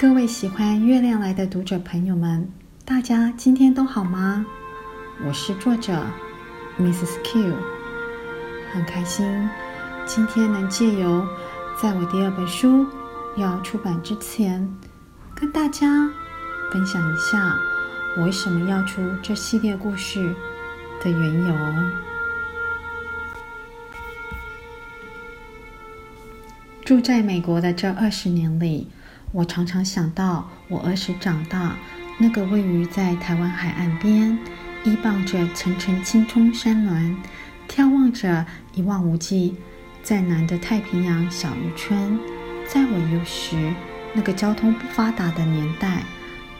各位喜欢月亮来的读者朋友们，大家今天都好吗？我是作者 Mrs. Q，很开心今天能借由在我第二本书要出版之前，跟大家分享一下我为什么要出这系列故事的缘由。住在美国的这二十年里，我常常想到我儿时长大那个位于在台湾海岸边，依傍着层层青葱山峦，眺望着一望无际在南的太平洋小渔村。在我幼时那个交通不发达的年代，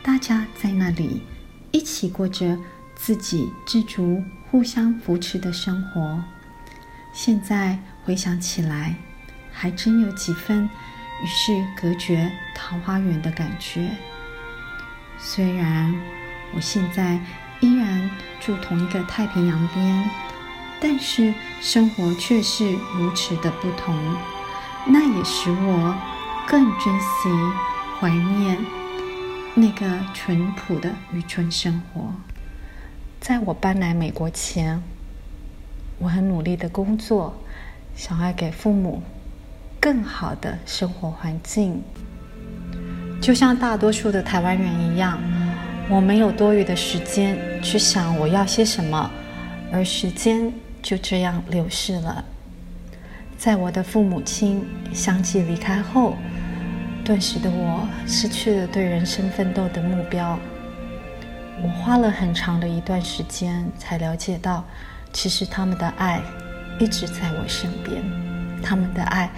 大家在那里一起过着自给自足、互相扶持的生活。现在回想起来，还真有几分与世隔绝、桃花源的感觉。虽然我现在依然住同一个太平洋边，但是生活却是如此的不同。那也使我更珍惜、怀念那个淳朴的渔村生活。在我搬来美国前，我很努力的工作，想要给父母。更好的生活环境，就像大多数的台湾人一样，我没有多余的时间去想我要些什么，而时间就这样流逝了。在我的父母亲相继离开后，顿时的我失去了对人生奋斗的目标。我花了很长的一段时间才了解到，其实他们的爱一直在我身边，他们的爱。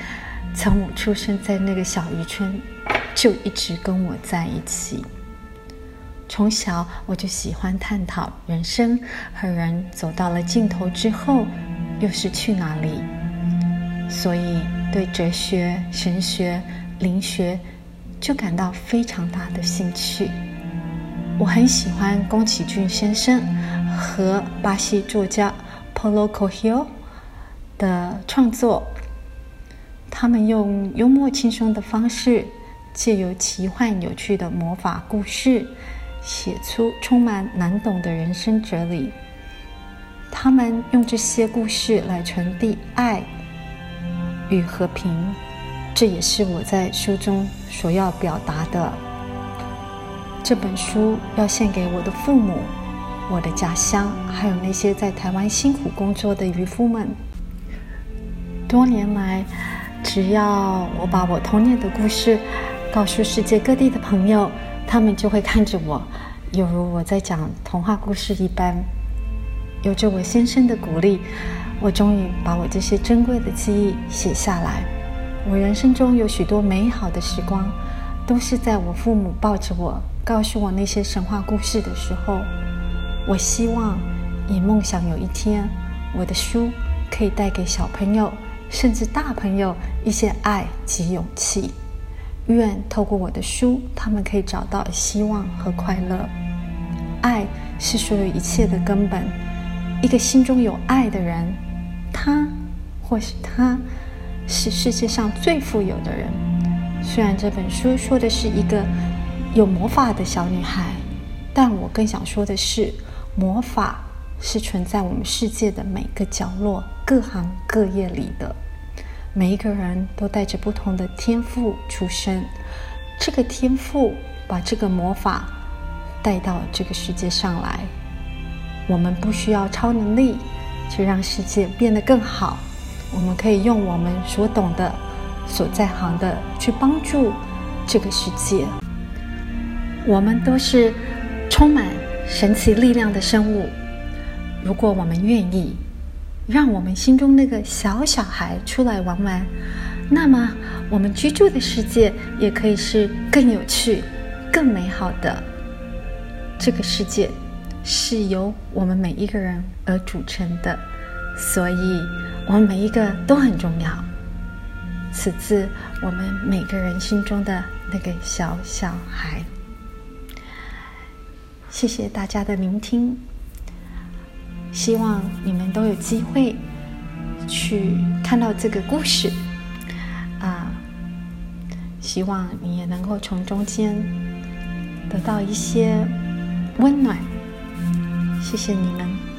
从我出生在那个小渔村，就一直跟我在一起。从小我就喜欢探讨人生和人走到了尽头之后，又是去哪里，所以对哲学、神学、灵学就感到非常大的兴趣。我很喜欢宫崎骏先生和巴西作家 Paulo Coelho 的创作。他们用幽默轻松的方式，借由奇幻有趣的魔法故事，写出充满难懂的人生哲理。他们用这些故事来传递爱与和平，这也是我在书中所要表达的。这本书要献给我的父母、我的家乡，还有那些在台湾辛苦工作的渔夫们。多年来，只要我把我童年的故事告诉世界各地的朋友，他们就会看着我，犹如我在讲童话故事一般。有着我先生的鼓励，我终于把我这些珍贵的记忆写下来。我人生中有许多美好的时光，都是在我父母抱着我，告诉我那些神话故事的时候。我希望，也梦想有一天，我的书可以带给小朋友。甚至大朋友一些爱及勇气，愿透过我的书，他们可以找到希望和快乐。爱是所有一切的根本。一个心中有爱的人，他或是他是世界上最富有的人。虽然这本书说的是一个有魔法的小女孩，但我更想说的是，魔法是存在我们世界的每个角落。各行各业里的每一个人都带着不同的天赋出生，这个天赋把这个魔法带到这个世界上来。我们不需要超能力去让世界变得更好，我们可以用我们所懂的、所在行的去帮助这个世界。我们都是充满神奇力量的生物，如果我们愿意。让我们心中那个小小孩出来玩玩，那么我们居住的世界也可以是更有趣、更美好的。这个世界是由我们每一个人而组成的，所以我们每一个都很重要。此次我们每个人心中的那个小小孩。谢谢大家的聆听。希望你们都有机会去看到这个故事啊！希望你也能够从中间得到一些温暖。谢谢你们。